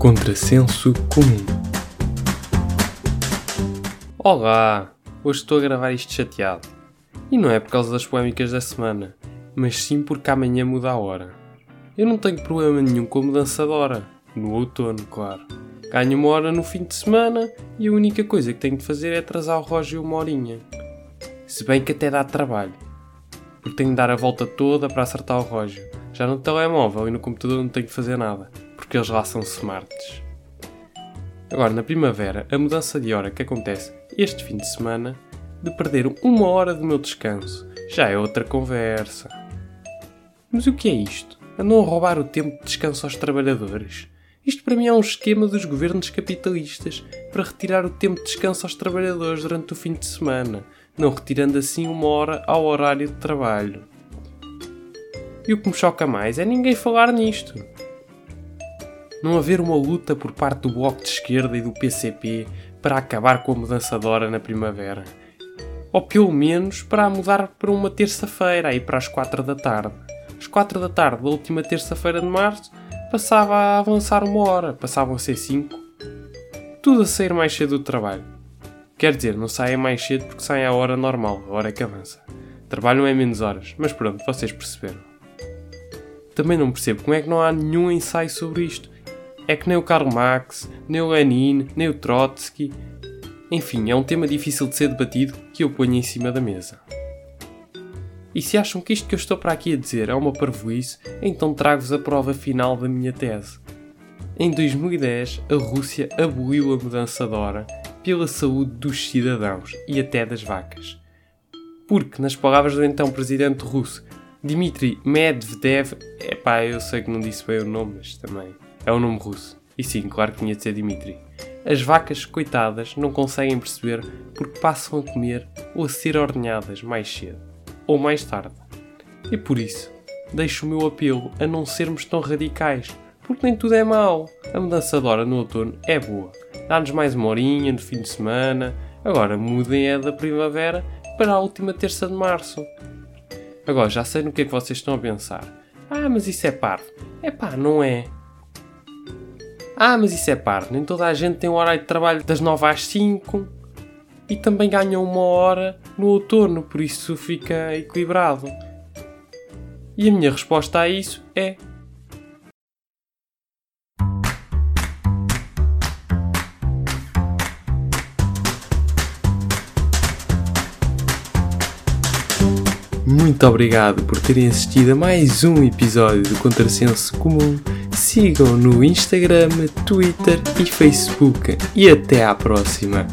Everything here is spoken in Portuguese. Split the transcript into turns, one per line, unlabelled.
Contrassenso comum. Olá! Hoje estou a gravar isto chateado. E não é por causa das polémicas da semana, mas sim porque amanhã muda a hora. Eu não tenho problema nenhum com a mudança de hora. No outono, claro. Ganho uma hora no fim de semana e a única coisa que tenho de fazer é atrasar o relógio uma horinha. Se bem que até dá trabalho. Porque tenho de dar a volta toda para acertar o relógio. Já no telemóvel e no computador não tenho de fazer nada porque eles lá são smarts. Agora, na primavera, a mudança de hora que acontece este fim de semana de perder uma hora do meu descanso já é outra conversa. Mas o que é isto? Andam a roubar o tempo de descanso aos trabalhadores? Isto para mim é um esquema dos governos capitalistas para retirar o tempo de descanso aos trabalhadores durante o fim de semana, não retirando assim uma hora ao horário de trabalho. E o que me choca mais é ninguém falar nisto não haver uma luta por parte do Bloco de Esquerda e do PCP para acabar com a mudança de hora na primavera. Ou pelo menos para a mudar para uma terça-feira, aí para as 4 da tarde. Às 4 da tarde da última terça-feira de março passava a avançar uma hora, passavam a ser 5. Tudo a sair mais cedo do trabalho. Quer dizer, não saem mais cedo porque saem à hora normal, a hora é que avança. Trabalham em menos horas, mas pronto, vocês perceberam. Também não percebo como é que não há nenhum ensaio sobre isto é que nem o Karl Marx, nem o Lenin, nem o Trotsky. Enfim, é um tema difícil de ser debatido que eu ponho em cima da mesa. E se acham que isto que eu estou para aqui a dizer é uma parvoíce, então trago-vos a prova final da minha tese. Em 2010, a Rússia aboliu a mudança de hora pela saúde dos cidadãos e até das vacas. Porque, nas palavras do então presidente russo Dmitry Medvedev, epá, eu sei que não disse bem o nome, mas também é um nome russo. E sim, claro que tinha de ser Dimitri. As vacas, coitadas, não conseguem perceber porque passam a comer ou a ser ordenhadas mais cedo ou mais tarde. E por isso, deixo o meu apelo a não sermos tão radicais, porque nem tudo é mau. A mudança de hora no outono é boa. Dá-nos mais uma horinha no fim de semana. Agora mudem a da primavera para a última terça de março. Agora já sei no que é que vocês estão a pensar. Ah, mas isso é parvo. É pá, não é. Ah, mas isso é parte, nem toda a gente tem um horário de trabalho das 9 às 5 e também ganha uma hora no outono, por isso fica equilibrado. E a minha resposta a isso é Muito obrigado por terem assistido a mais um episódio do Contrassenso Comum. Sigam no Instagram, Twitter e Facebook. E até à próxima!